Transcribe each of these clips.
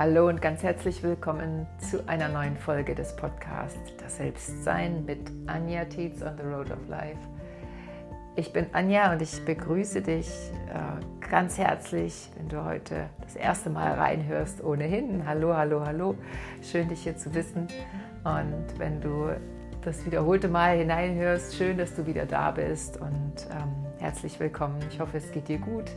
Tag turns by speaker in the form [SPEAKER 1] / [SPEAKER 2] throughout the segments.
[SPEAKER 1] Hallo und ganz herzlich willkommen zu einer neuen Folge des Podcasts Das Selbstsein mit Anja Tietz on the Road of Life. Ich bin Anja und ich begrüße dich äh, ganz herzlich, wenn du heute das erste Mal reinhörst, ohnehin. Hallo, hallo, hallo. Schön, dich hier zu wissen. Und wenn du das wiederholte Mal hineinhörst, schön, dass du wieder da bist und ähm, herzlich willkommen. Ich hoffe, es geht dir gut.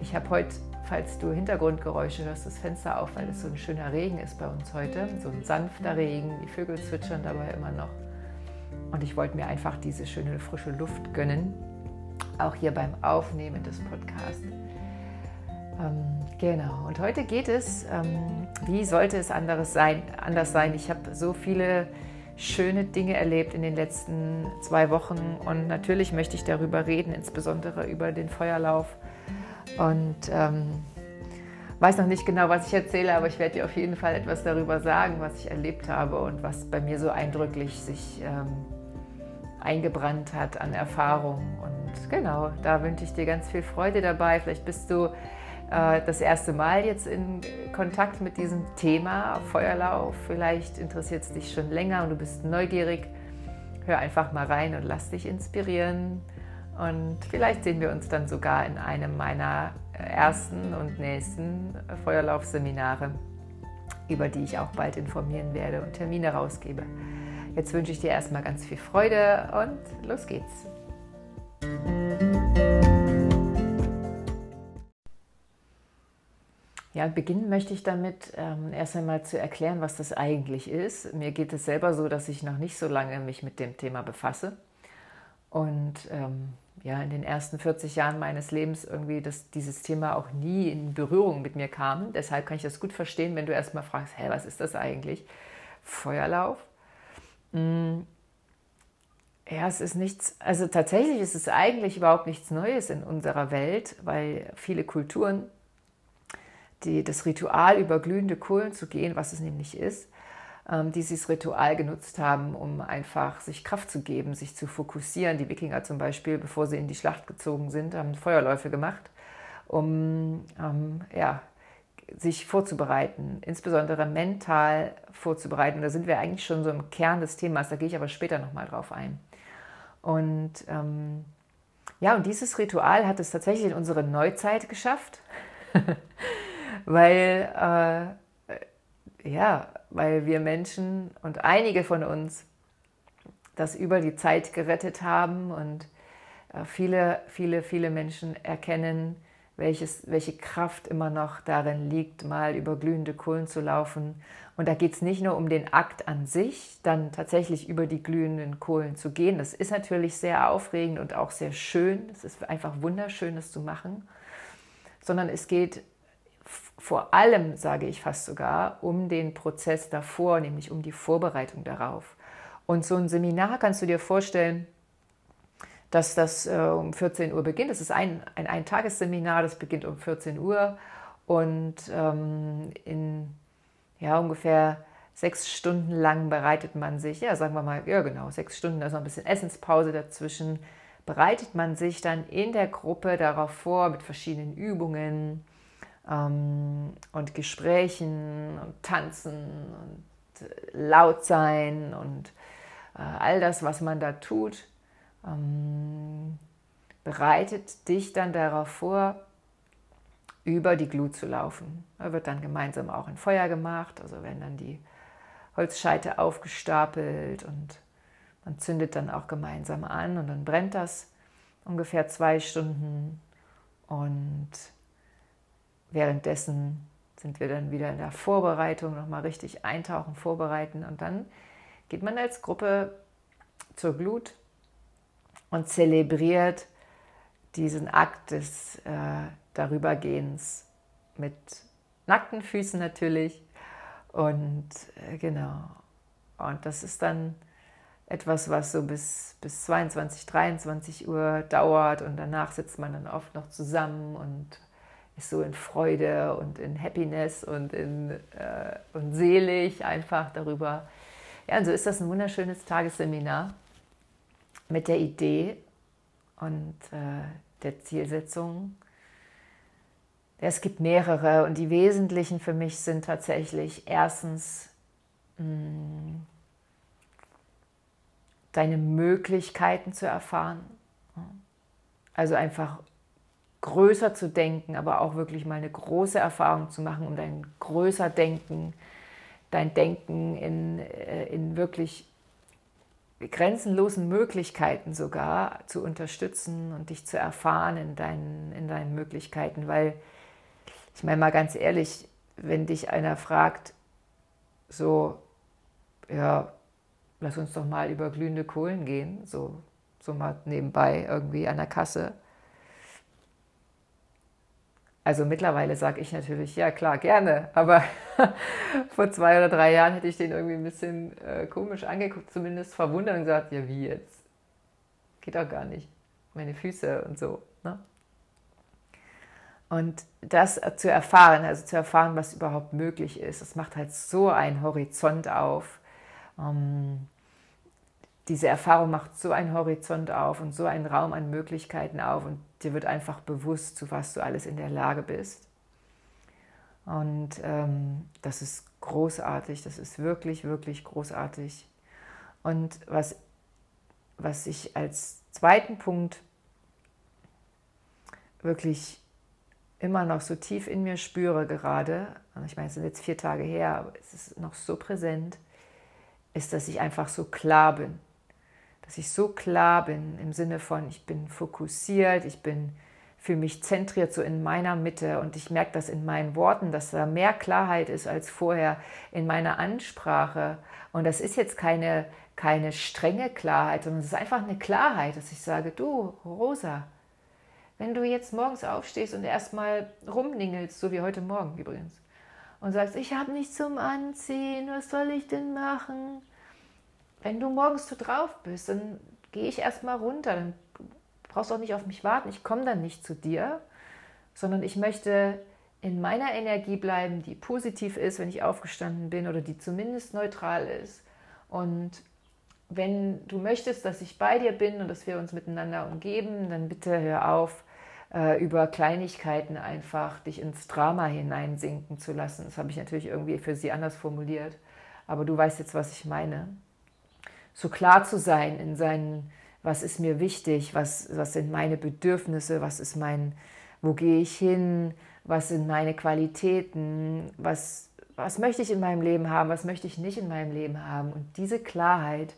[SPEAKER 1] Ich habe heute falls du Hintergrundgeräusche hörst, das Fenster auf, weil es so ein schöner Regen ist bei uns heute. So ein sanfter Regen, die Vögel zwitschern dabei immer noch. Und ich wollte mir einfach diese schöne frische Luft gönnen, auch hier beim Aufnehmen des Podcasts. Ähm, genau, und heute geht es, ähm, wie sollte es anderes sein, anders sein? Ich habe so viele schöne Dinge erlebt in den letzten zwei Wochen und natürlich möchte ich darüber reden, insbesondere über den Feuerlauf und ähm, weiß noch nicht genau, was ich erzähle, aber ich werde dir auf jeden Fall etwas darüber sagen, was ich erlebt habe und was bei mir so eindrücklich sich ähm, eingebrannt hat an Erfahrung. Und genau, da wünsche ich dir ganz viel Freude dabei. Vielleicht bist du äh, das erste Mal jetzt in Kontakt mit diesem Thema Feuerlauf. Vielleicht interessiert es dich schon länger und du bist neugierig. Hör einfach mal rein und lass dich inspirieren. Und vielleicht sehen wir uns dann sogar in einem meiner ersten und nächsten Feuerlaufseminare, über die ich auch bald informieren werde und Termine rausgebe. Jetzt wünsche ich dir erstmal ganz viel Freude und los geht's. Ja, beginnen möchte ich damit, ähm, erst einmal zu erklären, was das eigentlich ist. Mir geht es selber so, dass ich noch nicht so lange mich mit dem Thema befasse. Und ähm, ja, in den ersten 40 Jahren meines Lebens irgendwie dass dieses Thema auch nie in Berührung mit mir kam. Deshalb kann ich das gut verstehen, wenn du erstmal fragst, hä, was ist das eigentlich? Feuerlauf? Hm. Ja, es ist nichts, also tatsächlich ist es eigentlich überhaupt nichts Neues in unserer Welt, weil viele Kulturen die, das Ritual über glühende Kohlen zu gehen, was es nämlich ist, dieses Ritual genutzt haben, um einfach sich Kraft zu geben, sich zu fokussieren. Die Wikinger zum Beispiel, bevor sie in die Schlacht gezogen sind, haben Feuerläufe gemacht, um ähm, ja, sich vorzubereiten, insbesondere mental vorzubereiten. Da sind wir eigentlich schon so im Kern des Themas, da gehe ich aber später nochmal drauf ein. Und ähm, ja, und dieses Ritual hat es tatsächlich in unsere Neuzeit geschafft, weil äh, ja, weil wir Menschen und einige von uns das über die Zeit gerettet haben und äh, viele, viele, viele Menschen erkennen, welches, welche Kraft immer noch darin liegt, mal über glühende Kohlen zu laufen. Und da geht es nicht nur um den Akt an sich, dann tatsächlich über die glühenden Kohlen zu gehen. Das ist natürlich sehr aufregend und auch sehr schön. Es ist einfach wunderschön, das zu machen. Sondern es geht vor allem, sage ich fast sogar, um den Prozess davor, nämlich um die Vorbereitung darauf. Und so ein Seminar kannst du dir vorstellen, dass das äh, um 14 Uhr beginnt. Das ist ein, ein Eintagesseminar, das beginnt um 14 Uhr und ähm, in ja, ungefähr sechs Stunden lang bereitet man sich, ja, sagen wir mal, ja genau, sechs Stunden, noch ein bisschen Essenspause dazwischen, bereitet man sich dann in der Gruppe darauf vor mit verschiedenen Übungen, ähm, und Gesprächen und Tanzen und laut sein und äh, all das, was man da tut, ähm, bereitet dich dann darauf vor, über die Glut zu laufen. Da wird dann gemeinsam auch ein Feuer gemacht, also werden dann die Holzscheite aufgestapelt und man zündet dann auch gemeinsam an und dann brennt das ungefähr zwei Stunden und Währenddessen sind wir dann wieder in der Vorbereitung, nochmal richtig eintauchen, vorbereiten und dann geht man als Gruppe zur Glut und zelebriert diesen Akt des äh, Darübergehens mit nackten Füßen natürlich. Und äh, genau, und das ist dann etwas, was so bis, bis 22, 23 Uhr dauert und danach sitzt man dann oft noch zusammen und ist so in Freude und in Happiness und, in, äh, und selig einfach darüber. Ja, und so ist das ein wunderschönes Tagesseminar mit der Idee und äh, der Zielsetzung, es gibt mehrere und die wesentlichen für mich sind tatsächlich erstens mh, mm, deine Möglichkeiten zu erfahren. Also einfach größer zu denken, aber auch wirklich mal eine große Erfahrung zu machen, um dein größer Denken, dein Denken in, äh, in wirklich grenzenlosen Möglichkeiten sogar zu unterstützen und dich zu erfahren in deinen, in deinen Möglichkeiten. Weil, ich meine mal ganz ehrlich, wenn dich einer fragt, so, ja, lass uns doch mal über glühende Kohlen gehen, so, so mal nebenbei irgendwie an der Kasse. Also mittlerweile sage ich natürlich, ja klar, gerne, aber vor zwei oder drei Jahren hätte ich den irgendwie ein bisschen äh, komisch angeguckt, zumindest verwundert und gesagt, ja wie jetzt? Geht doch gar nicht. Meine Füße und so. Ne? Und das zu erfahren, also zu erfahren, was überhaupt möglich ist, das macht halt so einen Horizont auf. Ähm, diese Erfahrung macht so einen Horizont auf und so einen Raum an Möglichkeiten auf und dir wird einfach bewusst, zu was du alles in der Lage bist. Und ähm, das ist großartig, das ist wirklich, wirklich großartig. Und was, was ich als zweiten Punkt wirklich immer noch so tief in mir spüre gerade, ich meine, es sind jetzt vier Tage her, aber es ist noch so präsent, ist, dass ich einfach so klar bin dass ich so klar bin im Sinne von, ich bin fokussiert, ich bin für mich zentriert, so in meiner Mitte und ich merke das in meinen Worten, dass da mehr Klarheit ist als vorher in meiner Ansprache. Und das ist jetzt keine, keine strenge Klarheit, sondern es ist einfach eine Klarheit, dass ich sage, du, Rosa, wenn du jetzt morgens aufstehst und erstmal rumningelst, so wie heute Morgen übrigens, und sagst, ich habe nichts zum Anziehen, was soll ich denn machen? Wenn du morgens so drauf bist, dann gehe ich erstmal runter, dann brauchst du auch nicht auf mich warten, ich komme dann nicht zu dir, sondern ich möchte in meiner Energie bleiben, die positiv ist, wenn ich aufgestanden bin oder die zumindest neutral ist. Und wenn du möchtest, dass ich bei dir bin und dass wir uns miteinander umgeben, dann bitte hör auf, äh, über Kleinigkeiten einfach dich ins Drama hineinsinken zu lassen. Das habe ich natürlich irgendwie für sie anders formuliert, aber du weißt jetzt, was ich meine so klar zu sein in seinen, was ist mir wichtig, was, was sind meine Bedürfnisse, was ist mein, wo gehe ich hin, was sind meine Qualitäten, was, was möchte ich in meinem Leben haben, was möchte ich nicht in meinem Leben haben. Und diese Klarheit,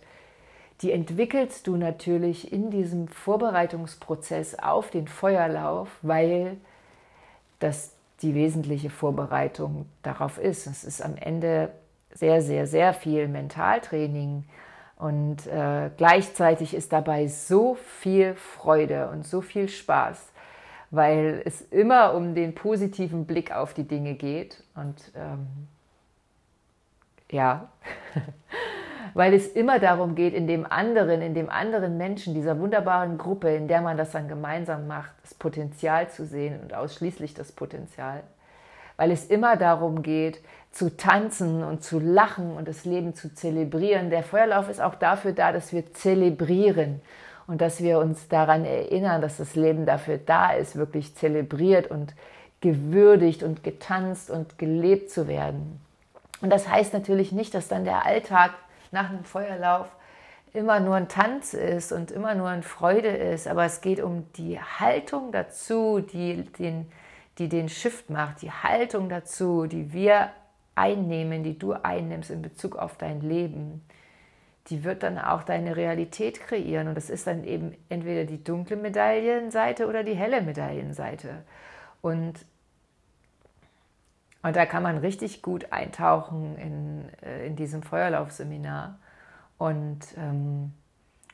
[SPEAKER 1] die entwickelst du natürlich in diesem Vorbereitungsprozess auf den Feuerlauf, weil das die wesentliche Vorbereitung darauf ist. Es ist am Ende sehr, sehr, sehr viel Mentaltraining und äh, gleichzeitig ist dabei so viel Freude und so viel Spaß, weil es immer um den positiven Blick auf die Dinge geht. Und ähm, ja, weil es immer darum geht, in dem anderen, in dem anderen Menschen, dieser wunderbaren Gruppe, in der man das dann gemeinsam macht, das Potenzial zu sehen und ausschließlich das Potenzial. Weil es immer darum geht, zu tanzen und zu lachen und das Leben zu zelebrieren. Der Feuerlauf ist auch dafür da, dass wir zelebrieren und dass wir uns daran erinnern, dass das Leben dafür da ist, wirklich zelebriert und gewürdigt und getanzt und gelebt zu werden. Und das heißt natürlich nicht, dass dann der Alltag nach einem Feuerlauf immer nur ein Tanz ist und immer nur eine Freude ist, aber es geht um die Haltung dazu, die den, die den Shift macht, die Haltung dazu, die wir einnehmen, die du einnimmst in Bezug auf dein Leben, die wird dann auch deine Realität kreieren. Und das ist dann eben entweder die dunkle Medaillenseite oder die helle Medaillenseite. Und, und da kann man richtig gut eintauchen in, äh, in diesem Feuerlaufseminar und, ähm,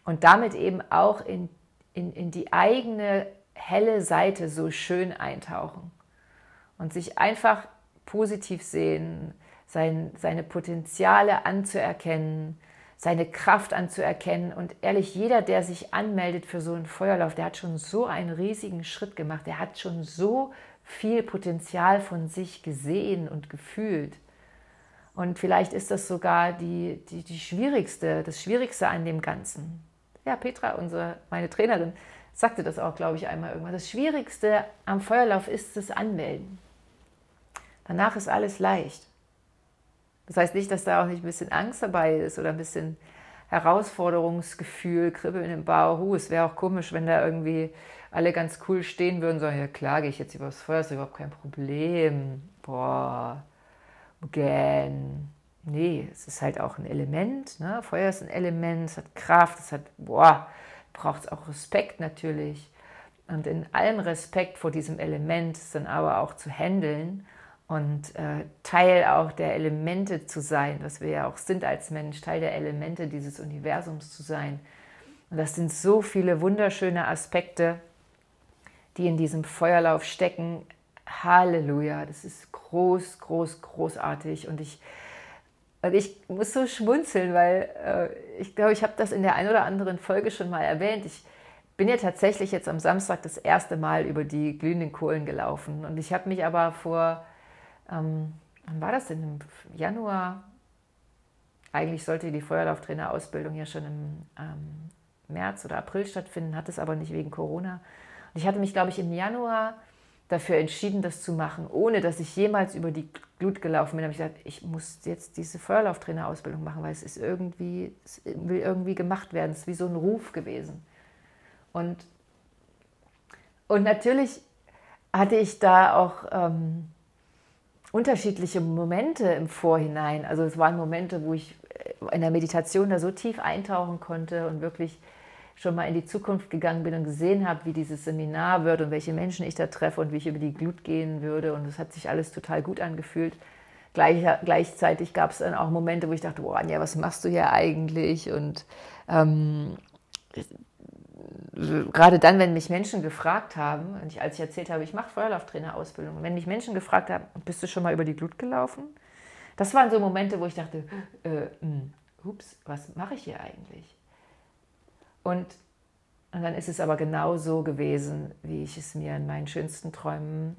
[SPEAKER 1] und damit eben auch in, in, in die eigene helle Seite so schön eintauchen und sich einfach positiv sehen, sein, seine Potenziale anzuerkennen, seine Kraft anzuerkennen. Und ehrlich, jeder, der sich anmeldet für so einen Feuerlauf, der hat schon so einen riesigen Schritt gemacht. Der hat schon so viel Potenzial von sich gesehen und gefühlt. Und vielleicht ist das sogar die, die, die schwierigste, das Schwierigste an dem Ganzen. Ja, Petra, unsere, meine Trainerin, sagte das auch, glaube ich, einmal irgendwann. Das Schwierigste am Feuerlauf ist das Anmelden. Danach ist alles leicht. Das heißt nicht, dass da auch nicht ein bisschen Angst dabei ist oder ein bisschen Herausforderungsgefühl, Kribbeln im Bauch. Uh, es wäre auch komisch, wenn da irgendwie alle ganz cool stehen würden sagen, ja klar, gehe ich jetzt übers Feuer, ist überhaupt kein Problem. Boah, gern. Nee, es ist halt auch ein Element. Ne? Feuer ist ein Element, es hat Kraft, es hat, boah, braucht es auch Respekt natürlich. Und in allem Respekt vor diesem Element ist dann aber auch zu handeln und äh, Teil auch der Elemente zu sein, was wir ja auch sind als Mensch, Teil der Elemente dieses Universums zu sein. Und das sind so viele wunderschöne Aspekte, die in diesem Feuerlauf stecken. Halleluja, das ist groß, groß, großartig. Und ich, und ich muss so schmunzeln, weil äh, ich glaube, ich habe das in der einen oder anderen Folge schon mal erwähnt. Ich bin ja tatsächlich jetzt am Samstag das erste Mal über die glühenden Kohlen gelaufen. Und ich habe mich aber vor ähm, wann war das denn? Im Januar? Eigentlich sollte die Feuerlauftrainerausbildung ja schon im ähm, März oder April stattfinden, hat es aber nicht wegen Corona. Und ich hatte mich, glaube ich, im Januar dafür entschieden, das zu machen, ohne dass ich jemals über die Glut gelaufen bin. Da habe ich gesagt, ich muss jetzt diese Feuerlauftrainerausbildung machen, weil es ist irgendwie, es will irgendwie gemacht werden. Es ist wie so ein Ruf gewesen. Und, und natürlich hatte ich da auch ähm, unterschiedliche Momente im Vorhinein. Also es waren Momente, wo ich in der Meditation da so tief eintauchen konnte und wirklich schon mal in die Zukunft gegangen bin und gesehen habe, wie dieses Seminar wird und welche Menschen ich da treffe und wie ich über die Glut gehen würde. Und es hat sich alles total gut angefühlt. Gleich, gleichzeitig gab es dann auch Momente, wo ich dachte, boah, Anja, was machst du hier eigentlich? Und ähm, gerade dann, wenn mich Menschen gefragt haben, und ich, als ich erzählt habe, ich mache Feuerlauftrainerausbildung, wenn mich Menschen gefragt haben, bist du schon mal über die Glut gelaufen? Das waren so Momente, wo ich dachte, äh, hm, ups, was mache ich hier eigentlich? Und, und dann ist es aber genau so gewesen, wie ich es mir in meinen schönsten Träumen,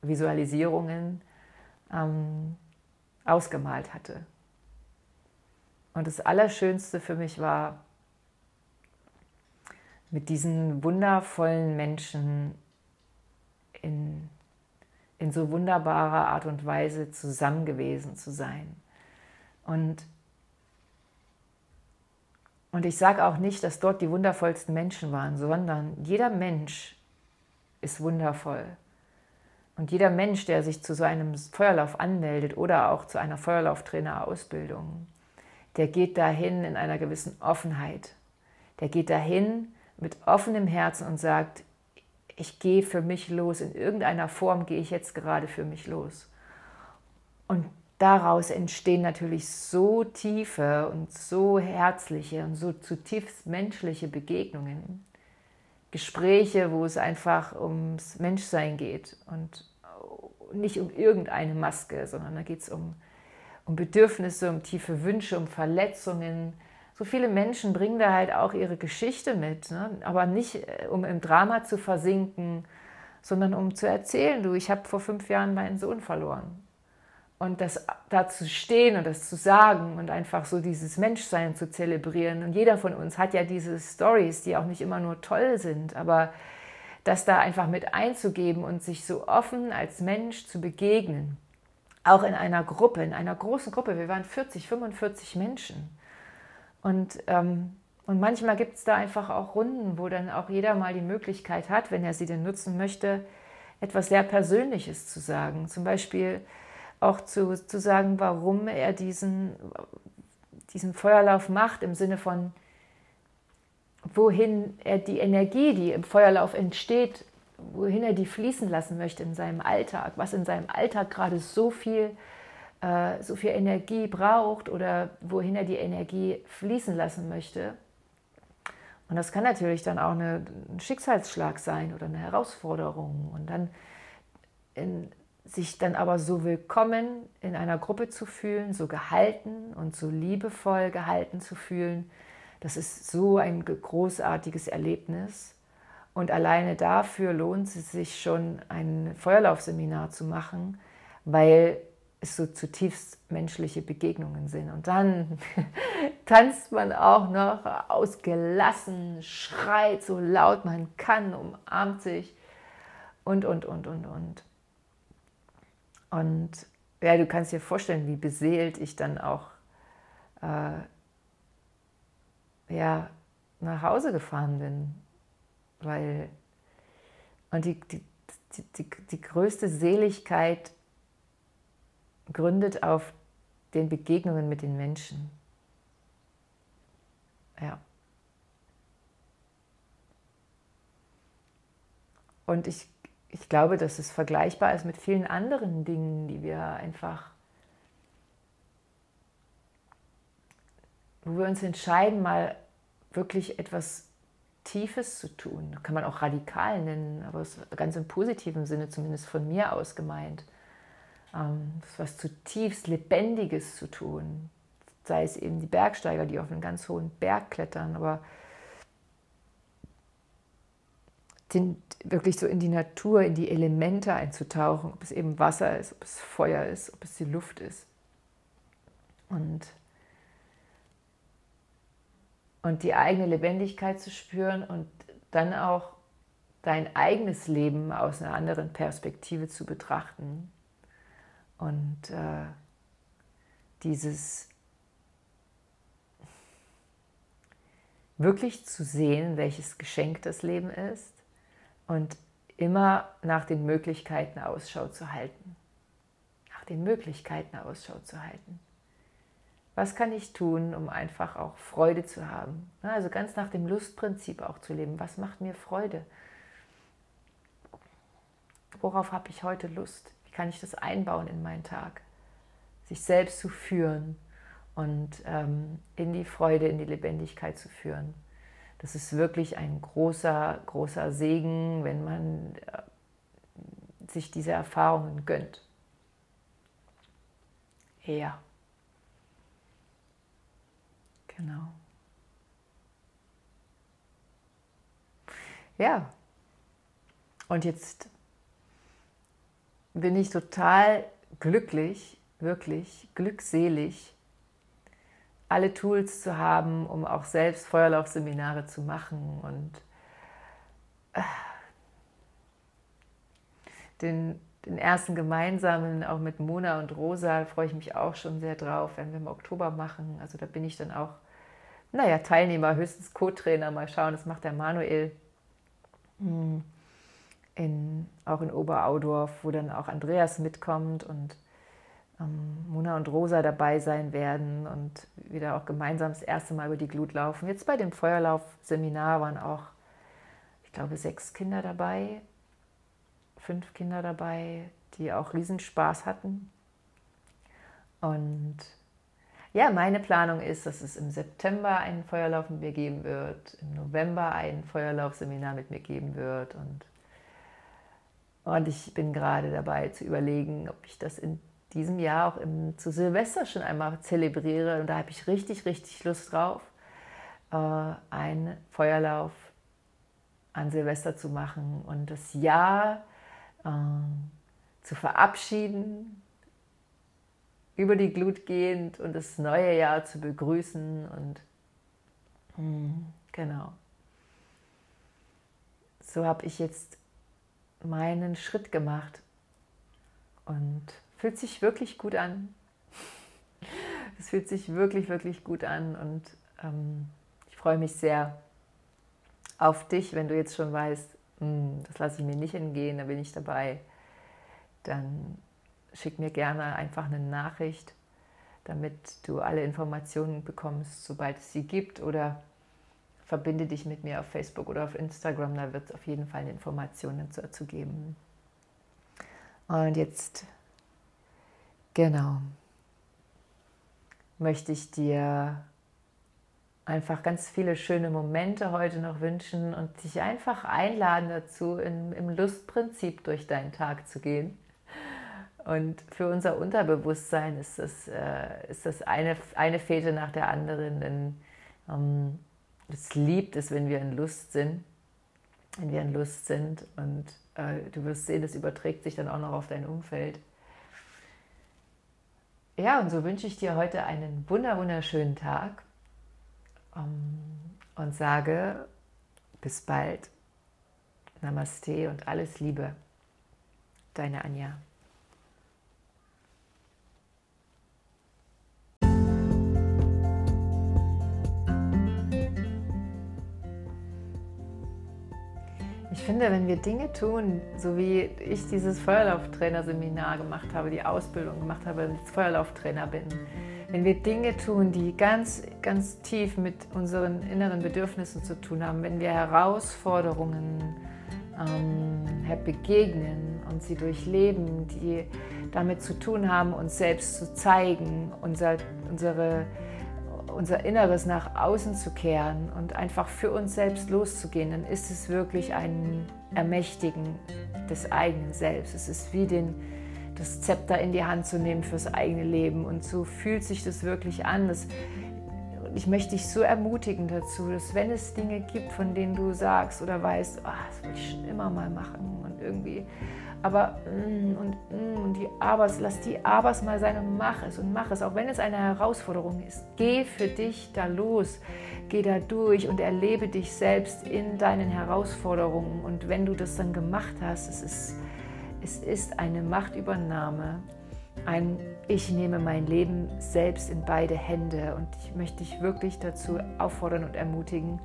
[SPEAKER 1] Visualisierungen ähm, ausgemalt hatte. Und das Allerschönste für mich war, mit diesen wundervollen Menschen in, in so wunderbarer Art und Weise zusammen gewesen zu sein. Und, und ich sage auch nicht, dass dort die wundervollsten Menschen waren, sondern jeder Mensch ist wundervoll. Und jeder Mensch, der sich zu so einem Feuerlauf anmeldet oder auch zu einer Feuerlauftrainerausbildung, der geht dahin in einer gewissen Offenheit. Der geht dahin mit offenem Herzen und sagt, ich gehe für mich los, in irgendeiner Form gehe ich jetzt gerade für mich los. Und daraus entstehen natürlich so tiefe und so herzliche und so zutiefst menschliche Begegnungen. Gespräche, wo es einfach ums Menschsein geht und nicht um irgendeine Maske, sondern da geht es um, um Bedürfnisse, um tiefe Wünsche, um Verletzungen, so viele Menschen bringen da halt auch ihre Geschichte mit, ne? aber nicht äh, um im Drama zu versinken, sondern um zu erzählen, du, ich habe vor fünf Jahren meinen Sohn verloren. Und das da zu stehen und das zu sagen und einfach so dieses Menschsein zu zelebrieren. Und jeder von uns hat ja diese Stories, die auch nicht immer nur toll sind, aber das da einfach mit einzugeben und sich so offen als Mensch zu begegnen. Auch in einer Gruppe, in einer großen Gruppe. Wir waren 40, 45 Menschen. Und, ähm, und manchmal gibt es da einfach auch Runden, wo dann auch jeder mal die Möglichkeit hat, wenn er sie denn nutzen möchte, etwas sehr Persönliches zu sagen. Zum Beispiel auch zu, zu sagen, warum er diesen, diesen Feuerlauf macht, im Sinne von, wohin er die Energie, die im Feuerlauf entsteht, wohin er die fließen lassen möchte in seinem Alltag, was in seinem Alltag gerade so viel äh, so viel Energie braucht oder wohin er die Energie fließen lassen möchte. Und das kann natürlich dann auch eine, ein Schicksalsschlag sein oder eine Herausforderung. Und dann in, sich dann aber so willkommen in einer Gruppe zu fühlen, so gehalten und so liebevoll gehalten zu fühlen, das ist so ein großartiges Erlebnis. Und alleine dafür lohnt es sich schon, ein Feuerlaufseminar zu machen, weil so zutiefst menschliche Begegnungen sind. Und dann tanzt man auch noch ausgelassen, schreit so laut man kann, umarmt sich und, und, und, und, und. Und ja, du kannst dir vorstellen, wie beseelt ich dann auch äh, ja, nach Hause gefahren bin. Weil, und die, die, die, die größte Seligkeit gründet auf den Begegnungen mit den Menschen. Ja. Und ich, ich glaube, dass es vergleichbar ist mit vielen anderen Dingen, die wir einfach, wo wir uns entscheiden, mal wirklich etwas Tiefes zu tun. Kann man auch radikal nennen, aber ganz im positiven Sinne, zumindest von mir aus gemeint. Ähm, was zutiefst Lebendiges zu tun. Sei es eben die Bergsteiger, die auf einen ganz hohen Berg klettern, aber den, wirklich so in die Natur, in die Elemente einzutauchen, ob es eben Wasser ist, ob es Feuer ist, ob es die Luft ist. Und, und die eigene Lebendigkeit zu spüren und dann auch dein eigenes Leben aus einer anderen Perspektive zu betrachten und äh, dieses wirklich zu sehen, welches Geschenk das Leben ist und immer nach den Möglichkeiten Ausschau zu halten. Nach den Möglichkeiten Ausschau zu halten. Was kann ich tun, um einfach auch Freude zu haben? Also ganz nach dem Lustprinzip auch zu leben. Was macht mir Freude? Worauf habe ich heute Lust? Kann ich das einbauen in meinen Tag? Sich selbst zu führen und ähm, in die Freude, in die Lebendigkeit zu führen. Das ist wirklich ein großer, großer Segen, wenn man äh, sich diese Erfahrungen gönnt. Ja. Genau. Ja. Und jetzt bin ich total glücklich, wirklich glückselig, alle Tools zu haben, um auch selbst Feuerlaufseminare zu machen und äh, den, den ersten gemeinsamen, auch mit Mona und Rosa, freue ich mich auch schon sehr drauf, werden wir im Oktober machen. Also da bin ich dann auch, naja, Teilnehmer, höchstens Co-Trainer, mal schauen, das macht der Manuel. Hm in, auch in Oberaudorf, wo dann auch Andreas mitkommt und ähm, Mona und Rosa dabei sein werden und wieder auch gemeinsam das erste Mal über die Glut laufen. Jetzt bei dem Feuerlaufseminar waren auch, ich glaube, sechs Kinder dabei, fünf Kinder dabei, die auch Riesenspaß hatten. Und ja, meine Planung ist, dass es im September einen Feuerlauf mit mir geben wird, im November ein Feuerlaufseminar mit mir geben wird und und ich bin gerade dabei zu überlegen, ob ich das in diesem Jahr auch im, zu Silvester schon einmal zelebriere. Und da habe ich richtig, richtig Lust drauf, äh, einen Feuerlauf an Silvester zu machen und das Jahr äh, zu verabschieden, über die Glut gehend und das neue Jahr zu begrüßen. Und mh, hm, genau. So habe ich jetzt meinen Schritt gemacht und fühlt sich wirklich gut an. Es fühlt sich wirklich, wirklich gut an und ähm, ich freue mich sehr auf dich, wenn du jetzt schon weißt, hm, das lasse ich mir nicht entgehen, da bin ich dabei. Dann schick mir gerne einfach eine Nachricht, damit du alle Informationen bekommst, sobald es sie gibt oder verbinde dich mit mir auf Facebook oder auf Instagram, da wird es auf jeden Fall Informationen dazu geben. Und jetzt, genau, möchte ich dir einfach ganz viele schöne Momente heute noch wünschen und dich einfach einladen dazu, in, im Lustprinzip durch deinen Tag zu gehen. Und für unser Unterbewusstsein ist das, äh, ist das eine, eine Fete nach der anderen, denn ähm, es liebt es, wenn wir in Lust sind, wenn wir in Lust sind und, äh, du wirst sehen, das überträgt sich dann auch noch auf dein Umfeld. Ja, und so wünsche ich dir heute einen wunderschönen Tag ähm, und sage bis bald. Namaste und alles Liebe. Deine Anja. Ich finde, wenn wir Dinge tun, so wie ich dieses Feuerlauftrainer-Seminar gemacht habe, die Ausbildung gemacht habe, als Feuerlauftrainer bin, wenn wir Dinge tun, die ganz, ganz tief mit unseren inneren Bedürfnissen zu tun haben, wenn wir Herausforderungen ähm, begegnen und sie durchleben, die damit zu tun haben, uns selbst zu zeigen, unser, unsere unser Inneres nach außen zu kehren und einfach für uns selbst loszugehen, dann ist es wirklich ein Ermächtigen des eigenen Selbst. Es ist wie den, das Zepter in die Hand zu nehmen fürs eigene Leben. Und so fühlt sich das wirklich an. Das, ich möchte dich so ermutigen dazu, dass wenn es Dinge gibt, von denen du sagst oder weißt, oh, das will ich schon immer mal machen irgendwie aber mm, und, mm, und die Abers, lass die Abers mal sein und mach es und mach es, auch wenn es eine Herausforderung ist. Geh für dich da los, geh da durch und erlebe dich selbst in deinen Herausforderungen. Und wenn du das dann gemacht hast, es ist, es ist eine Machtübernahme, ein Ich nehme mein Leben selbst in beide Hände. Und ich möchte dich wirklich dazu auffordern und ermutigen,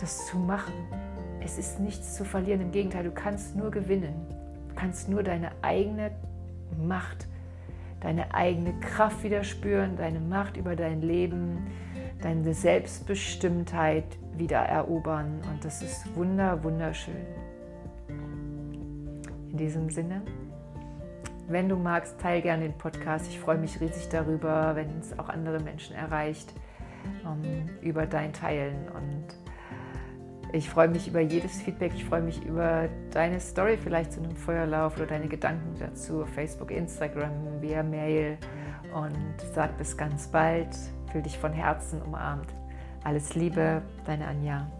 [SPEAKER 1] das zu machen es ist nichts zu verlieren, im Gegenteil, du kannst nur gewinnen. Du kannst nur deine eigene Macht, deine eigene Kraft wieder spüren, deine Macht über dein Leben, deine Selbstbestimmtheit wieder erobern. Und das ist wunder, wunderschön. In diesem Sinne, wenn du magst, teile gerne den Podcast. Ich freue mich riesig darüber, wenn es auch andere Menschen erreicht, ähm, über dein Teilen. Und ich freue mich über jedes Feedback. Ich freue mich über deine Story vielleicht zu einem Feuerlauf oder deine Gedanken dazu Facebook, Instagram, via Mail. Und sag bis ganz bald. Fühl dich von Herzen umarmt. Alles Liebe, deine Anja.